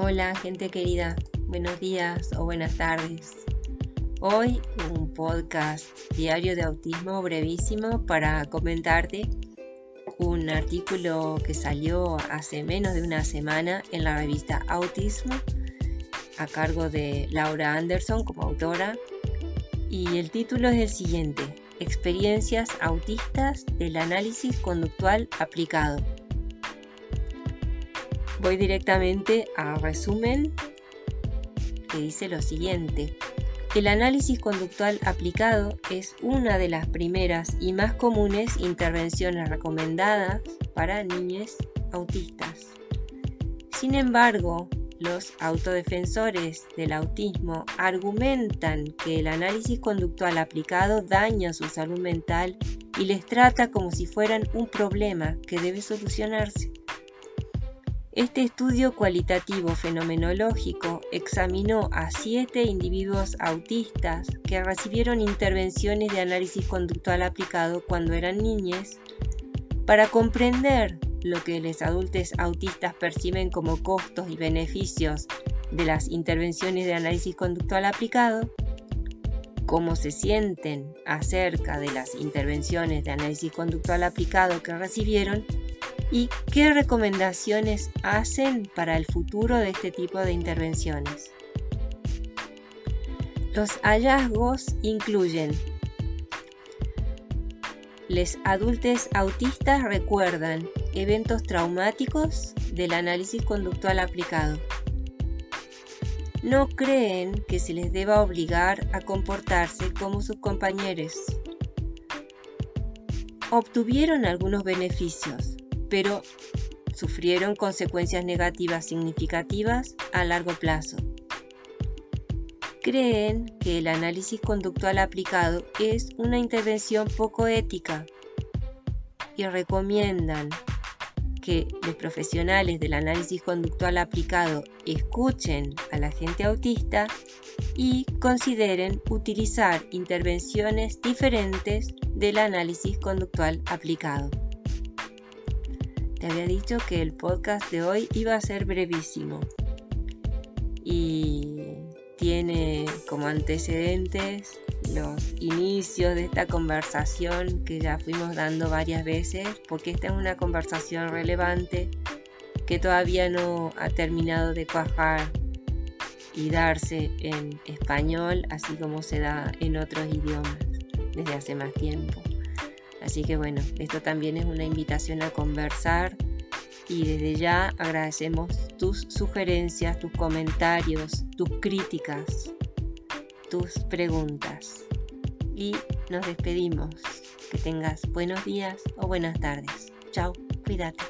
Hola gente querida, buenos días o buenas tardes. Hoy un podcast diario de autismo brevísimo para comentarte un artículo que salió hace menos de una semana en la revista Autismo a cargo de Laura Anderson como autora. Y el título es el siguiente, Experiencias autistas del análisis conductual aplicado Voy directamente a resumen que dice lo siguiente. El análisis conductual aplicado es una de las primeras y más comunes intervenciones recomendadas para niños autistas. Sin embargo, los autodefensores del autismo argumentan que el análisis conductual aplicado daña su salud mental y les trata como si fueran un problema que debe solucionarse. Este estudio cualitativo fenomenológico examinó a siete individuos autistas que recibieron intervenciones de análisis conductual aplicado cuando eran niñas. Para comprender lo que los adultos autistas perciben como costos y beneficios de las intervenciones de análisis conductual aplicado, cómo se sienten acerca de las intervenciones de análisis conductual aplicado que recibieron y qué recomendaciones hacen para el futuro de este tipo de intervenciones. Los hallazgos incluyen los adultos autistas recuerdan eventos traumáticos del análisis conductual aplicado. No creen que se les deba obligar a comportarse como sus compañeros. Obtuvieron algunos beneficios, pero sufrieron consecuencias negativas significativas a largo plazo. Creen que el análisis conductual aplicado es una intervención poco ética y recomiendan que los profesionales del análisis conductual aplicado escuchen a la gente autista y consideren utilizar intervenciones diferentes del análisis conductual aplicado. Te había dicho que el podcast de hoy iba a ser brevísimo y tiene como antecedentes los inicios de esta conversación que ya fuimos dando varias veces, porque esta es una conversación relevante que todavía no ha terminado de cuajar y darse en español, así como se da en otros idiomas desde hace más tiempo. Así que bueno, esto también es una invitación a conversar y desde ya agradecemos tus sugerencias, tus comentarios, tus críticas, tus preguntas. Y nos despedimos. Que tengas buenos días o buenas tardes. Chao, cuídate.